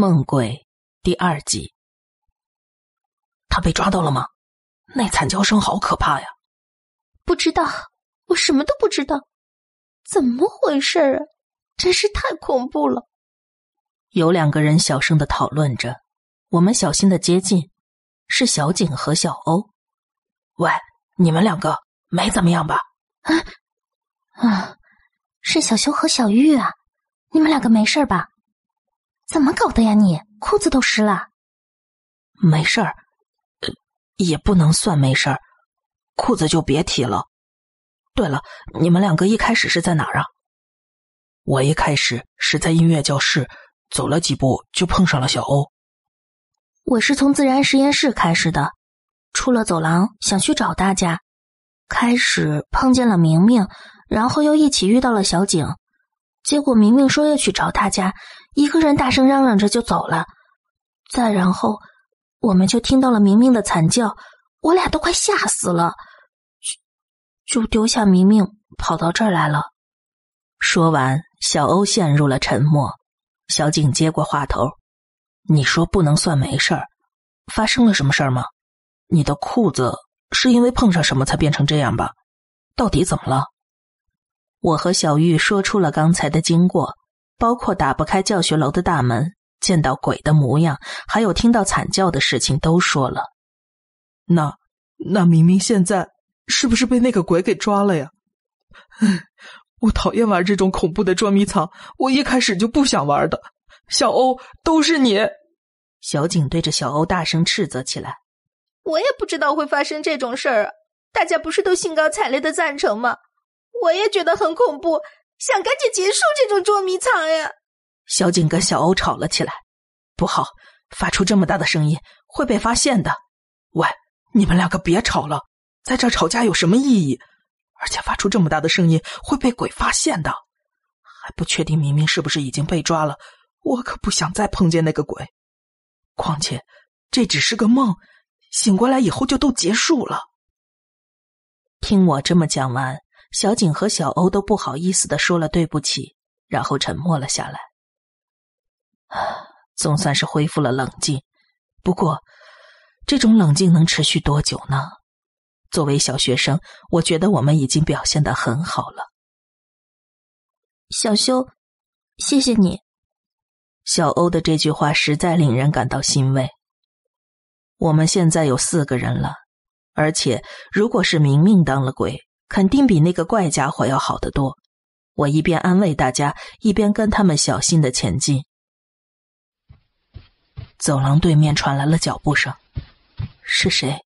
梦鬼第二集，他被抓到了吗？那惨叫声好可怕呀！不知道，我什么都不知道，怎么回事啊？真是太恐怖了。有两个人小声的讨论着，我们小心的接近，是小景和小欧。喂，你们两个没怎么样吧？啊啊，是小修和小玉啊，你们两个没事吧？怎么搞的呀？你裤子都湿了。没事儿，也不能算没事儿，裤子就别提了。对了，你们两个一开始是在哪儿啊？我一开始是在音乐教室，走了几步就碰上了小欧。我是从自然实验室开始的，出了走廊想去找大家，开始碰见了明明，然后又一起遇到了小景，结果明明说要去找大家。一个人大声嚷嚷着就走了，再然后，我们就听到了明明的惨叫，我俩都快吓死了，就丢下明明跑到这儿来了。说完，小欧陷入了沉默。小景接过话头：“你说不能算没事儿，发生了什么事儿吗？你的裤子是因为碰上什么才变成这样吧？到底怎么了？”我和小玉说出了刚才的经过。包括打不开教学楼的大门，见到鬼的模样，还有听到惨叫的事情，都说了。那那明明现在是不是被那个鬼给抓了呀？我讨厌玩这种恐怖的捉迷藏，我一开始就不想玩的。小欧，都是你！小景对着小欧大声斥责起来。我也不知道会发生这种事儿啊！大家不是都兴高采烈的赞成吗？我也觉得很恐怖。想赶紧结束这种捉迷藏呀！小景跟小欧吵了起来，不好，发出这么大的声音会被发现的。喂，你们两个别吵了，在这吵架有什么意义？而且发出这么大的声音会被鬼发现的，还不确定明明是不是已经被抓了。我可不想再碰见那个鬼。况且这只是个梦，醒过来以后就都结束了。听我这么讲完。小景和小欧都不好意思的说了对不起，然后沉默了下来。总算是恢复了冷静，不过这种冷静能持续多久呢？作为小学生，我觉得我们已经表现的很好了。小修，谢谢你。小欧的这句话实在令人感到欣慰。我们现在有四个人了，而且如果是明明当了鬼。肯定比那个怪家伙要好得多。我一边安慰大家，一边跟他们小心的前进。走廊对面传来了脚步声，是谁？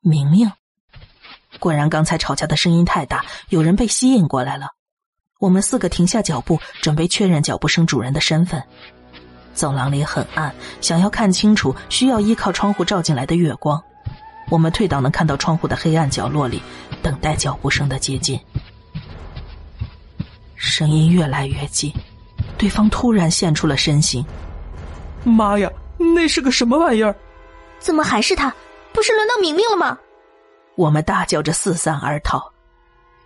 明明。果然，刚才吵架的声音太大，有人被吸引过来了。我们四个停下脚步，准备确认脚步声主人的身份。走廊里很暗，想要看清楚，需要依靠窗户照进来的月光。我们退到能看到窗户的黑暗角落里，等待脚步声的接近。声音越来越近，对方突然现出了身形。妈呀，那是个什么玩意儿？怎么还是他？不是轮到明明了吗？我们大叫着四散而逃。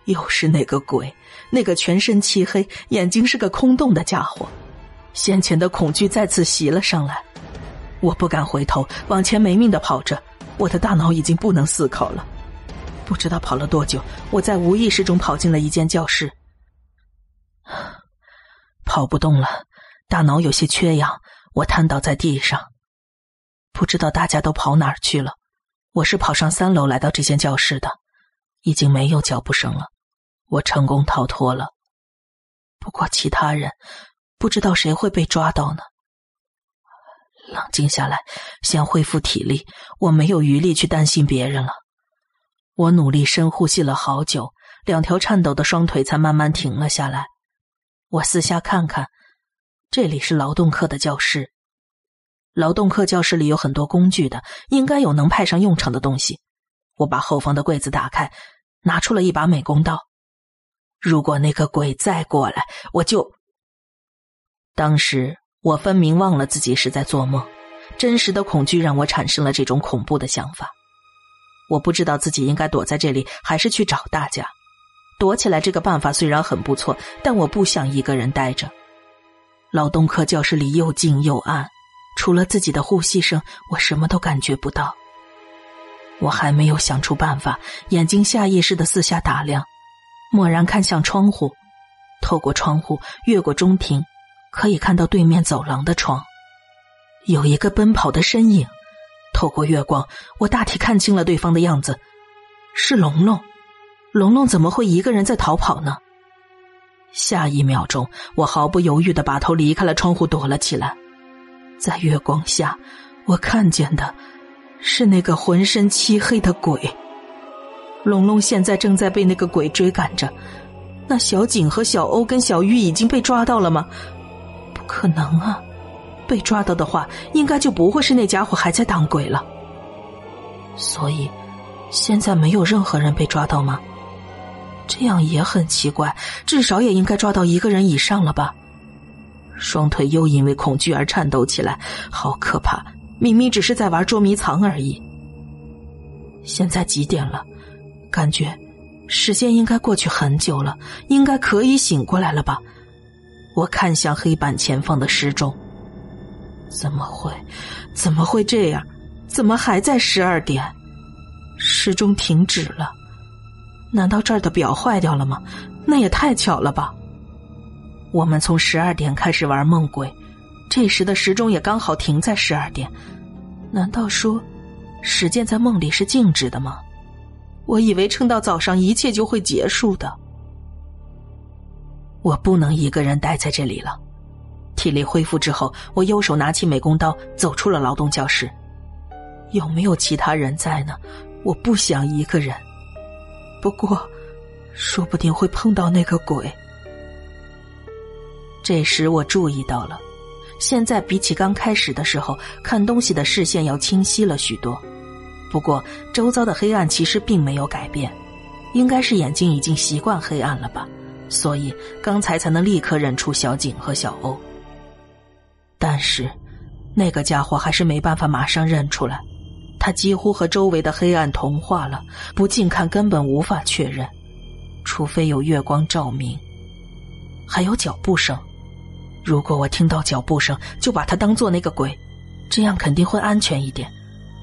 又是那个鬼，那个全身漆黑、眼睛是个空洞的家伙。先前的恐惧再次袭了上来，我不敢回头，往前没命的跑着。我的大脑已经不能思考了，不知道跑了多久，我在无意识中跑进了一间教室，跑不动了，大脑有些缺氧，我瘫倒在地上，不知道大家都跑哪儿去了。我是跑上三楼来到这间教室的，已经没有脚步声了，我成功逃脱了。不过其他人，不知道谁会被抓到呢。冷静下来，先恢复体力。我没有余力去担心别人了。我努力深呼吸了好久，两条颤抖的双腿才慢慢停了下来。我四下看看，这里是劳动课的教室。劳动课教室里有很多工具的，应该有能派上用场的东西。我把后方的柜子打开，拿出了一把美工刀。如果那个鬼再过来，我就……当时。我分明忘了自己是在做梦，真实的恐惧让我产生了这种恐怖的想法。我不知道自己应该躲在这里，还是去找大家。躲起来这个办法虽然很不错，但我不想一个人待着。劳动课教室里又静又暗，除了自己的呼吸声，我什么都感觉不到。我还没有想出办法，眼睛下意识的四下打量，蓦然看向窗户，透过窗户越过中庭，可以看到对面走廊的窗，有一个奔跑的身影。透过月光，我大体看清了对方的样子，是龙龙。龙龙怎么会一个人在逃跑呢？下一秒钟，我毫不犹豫的把头离开了窗户，躲了起来。在月光下，我看见的。是那个浑身漆黑的鬼。龙龙现在正在被那个鬼追赶着。那小景和小欧跟小玉已经被抓到了吗？可能啊！被抓到的话，应该就不会是那家伙还在当鬼了。所以，现在没有任何人被抓到吗？这样也很奇怪。至少也应该抓到一个人以上了吧？双腿又因为恐惧而颤抖起来，好可怕！明明只是在玩捉迷藏而已。现在几点了？感觉时间应该过去很久了，应该可以醒过来了吧？我看向黑板前方的时钟，怎么会？怎么会这样？怎么还在十二点？时钟停止了？难道这儿的表坏掉了吗？那也太巧了吧！我们从十二点开始玩梦鬼。这时的时钟也刚好停在十二点，难道说时间在梦里是静止的吗？我以为撑到早上一切就会结束的。我不能一个人待在这里了。体力恢复之后，我右手拿起美工刀，走出了劳动教室。有没有其他人在呢？我不想一个人。不过，说不定会碰到那个鬼。这时我注意到了。现在比起刚开始的时候，看东西的视线要清晰了许多。不过，周遭的黑暗其实并没有改变，应该是眼睛已经习惯黑暗了吧，所以刚才才能立刻认出小景和小欧。但是，那个家伙还是没办法马上认出来，他几乎和周围的黑暗同化了，不近看根本无法确认，除非有月光照明，还有脚步声。如果我听到脚步声，就把他当做那个鬼，这样肯定会安全一点。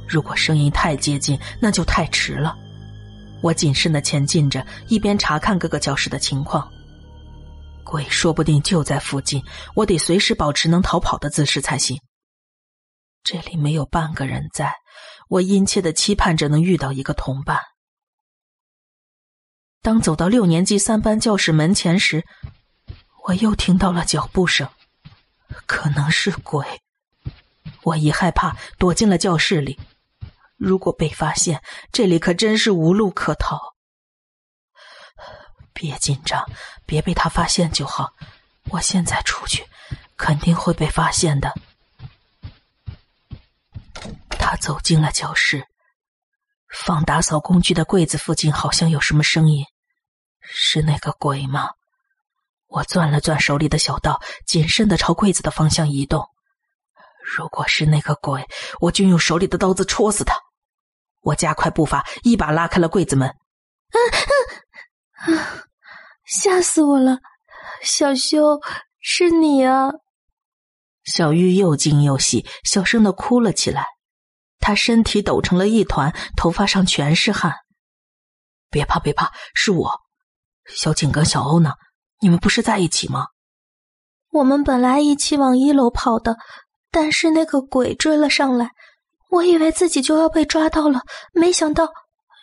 如果声音太接近，那就太迟了。我谨慎的前进着，一边查看各个教室的情况。鬼说不定就在附近，我得随时保持能逃跑的姿势才行。这里没有半个人在，我殷切的期盼着能遇到一个同伴。当走到六年级三班教室门前时。我又听到了脚步声，可能是鬼。我一害怕，躲进了教室里。如果被发现，这里可真是无路可逃。别紧张，别被他发现就好。我现在出去，肯定会被发现的。他走进了教室，放打扫工具的柜子附近好像有什么声音，是那个鬼吗？我攥了攥手里的小刀，谨慎的朝柜子的方向移动。如果是那个鬼，我就用手里的刀子戳死他。我加快步伐，一把拉开了柜子门。吓死我了！小修，是你啊！小玉又惊又喜，小声的哭了起来。她身体抖成了一团，头发上全是汗。别怕，别怕，是我。小景跟小欧呢？你们不是在一起吗？我们本来一起往一楼跑的，但是那个鬼追了上来，我以为自己就要被抓到了，没想到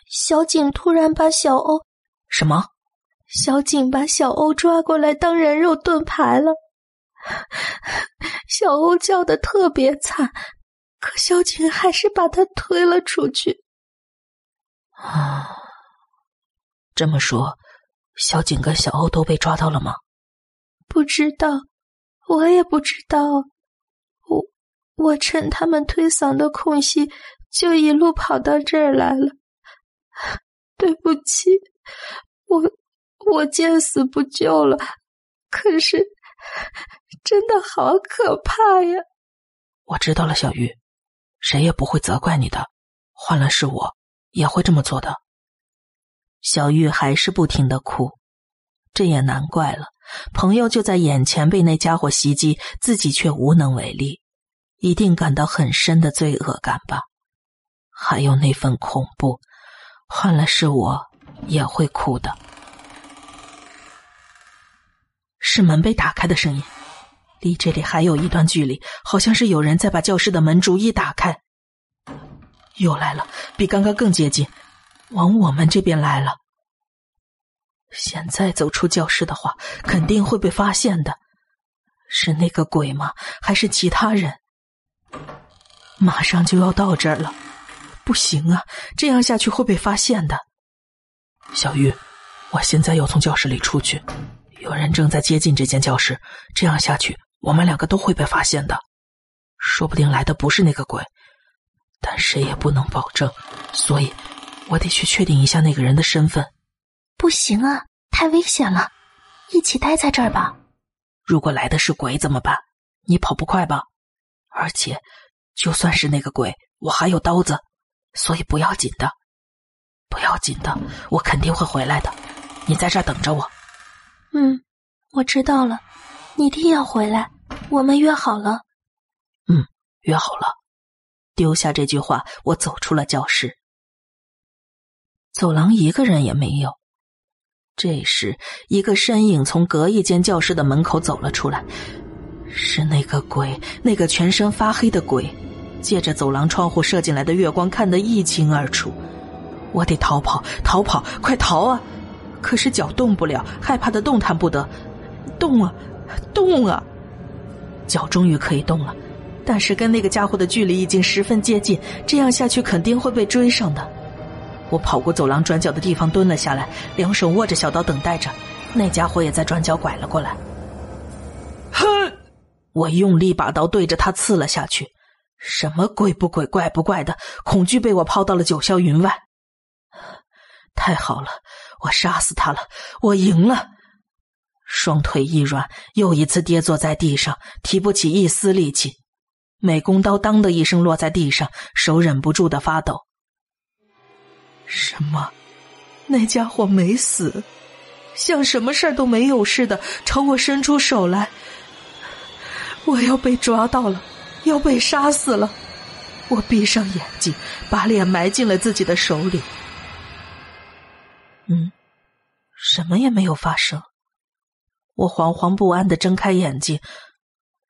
小景突然把小欧……什么？小景把小欧抓过来当人肉盾牌了。小欧叫的特别惨，可小景还是把他推了出去。啊，这么说。小景跟小欧都被抓到了吗？不知道，我也不知道。我我趁他们推搡的空隙，就一路跑到这儿来了。对不起，我我见死不救了。可是，真的好可怕呀！我知道了，小玉，谁也不会责怪你的。换了是我，也会这么做的。小玉还是不停的哭，这也难怪了。朋友就在眼前被那家伙袭击，自己却无能为力。一定感到很深的罪恶感吧？还有那份恐怖，换了是我也会哭的。是门被打开的声音，离这里还有一段距离，好像是有人在把教室的门逐一打开。又来了，比刚刚更接近，往我们这边来了。现在走出教室的话，肯定会被发现的。是那个鬼吗？还是其他人？马上就要到这儿了，不行啊！这样下去会被发现的。小玉，我现在要从教室里出去，有人正在接近这间教室。这样下去，我们两个都会被发现的。说不定来的不是那个鬼，但谁也不能保证，所以我得去确定一下那个人的身份。不行啊，太危险了，一起待在这儿吧。如果来的是鬼怎么办？你跑不快吧？而且，就算是那个鬼，我还有刀子，所以不要紧的，不要紧的，我肯定会回来的。你在这儿等着我。嗯，我知道了，你一定要回来，我们约好了。嗯，约好了。丢下这句话，我走出了教室。走廊一个人也没有。这时，一个身影从隔一间教室的门口走了出来，是那个鬼，那个全身发黑的鬼，借着走廊窗户射进来的月光，看得一清二楚。我得逃跑，逃跑，快逃啊！可是脚动不了，害怕的动弹不得。动啊，动啊！脚终于可以动了，但是跟那个家伙的距离已经十分接近，这样下去肯定会被追上的。我跑过走廊转角的地方，蹲了下来，两手握着小刀等待着。那家伙也在转角拐了过来。哼！我用力把刀对着他刺了下去。什么鬼不鬼，怪不怪的？恐惧被我抛到了九霄云外。太好了，我杀死他了，我赢了。双腿一软，又一次跌坐在地上，提不起一丝力气。美工刀当的一声落在地上，手忍不住的发抖。什么？那家伙没死，像什么事儿都没有似的朝我伸出手来。我要被抓到了，要被杀死了。我闭上眼睛，把脸埋进了自己的手里。嗯，什么也没有发生。我惶惶不安的睁开眼睛，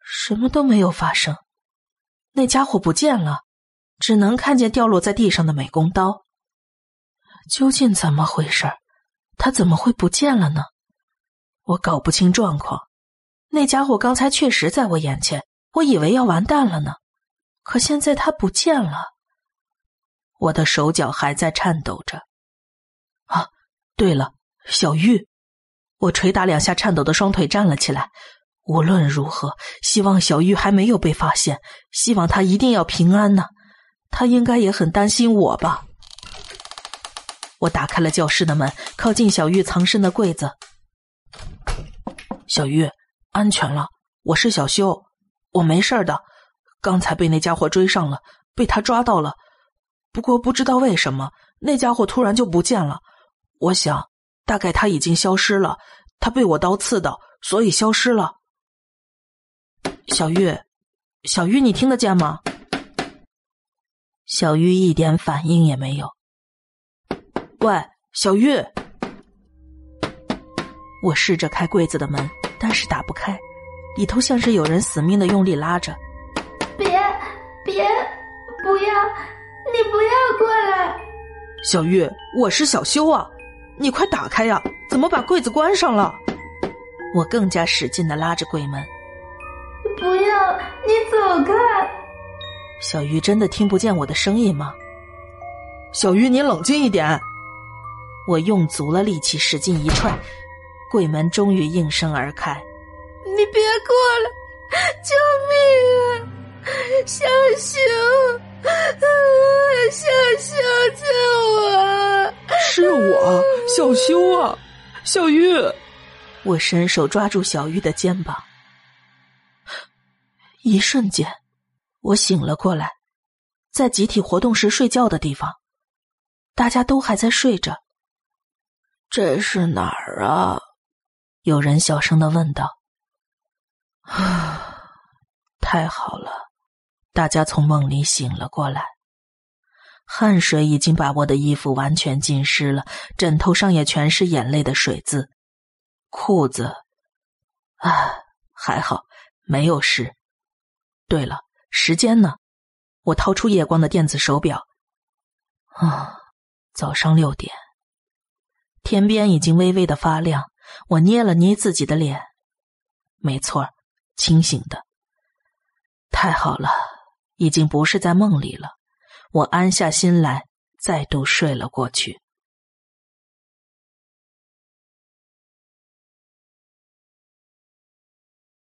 什么都没有发生。那家伙不见了，只能看见掉落在地上的美工刀。究竟怎么回事？他怎么会不见了呢？我搞不清状况。那家伙刚才确实在我眼前，我以为要完蛋了呢。可现在他不见了。我的手脚还在颤抖着。对了，小玉！我捶打两下颤抖的双腿，站了起来。无论如何，希望小玉还没有被发现，希望她一定要平安呢。她应该也很担心我吧。我打开了教室的门，靠近小玉藏身的柜子。小玉，安全了，我是小修，我没事的。刚才被那家伙追上了，被他抓到了。不过不知道为什么，那家伙突然就不见了。我想，大概他已经消失了。他被我刀刺到，所以消失了。小玉，小玉，你听得见吗？小玉一点反应也没有。喂，小玉！我试着开柜子的门，但是打不开，里头像是有人死命的用力拉着。别，别，不要！你不要过来！小玉，我是小修啊，你快打开呀！怎么把柜子关上了？我更加使劲的拉着柜门。不要！你走开！小鱼真的听不见我的声音吗？小鱼，你冷静一点。我用足了力气，使劲一踹，柜门终于应声而开。你别过来！救命啊！小熊，小熊，救我！是我，小修啊，小玉。我伸手抓住小玉的肩膀，一瞬间，我醒了过来，在集体活动时睡觉的地方，大家都还在睡着。这是哪儿啊？有人小声的问道。啊，太好了，大家从梦里醒了过来，汗水已经把我的衣服完全浸湿了，枕头上也全是眼泪的水渍，裤子，啊，还好没有湿。对了，时间呢？我掏出夜光的电子手表，啊，早上六点，天边已经微微的发亮。我捏了捏自己的脸，没错，清醒的。太好了，已经不是在梦里了。我安下心来，再度睡了过去。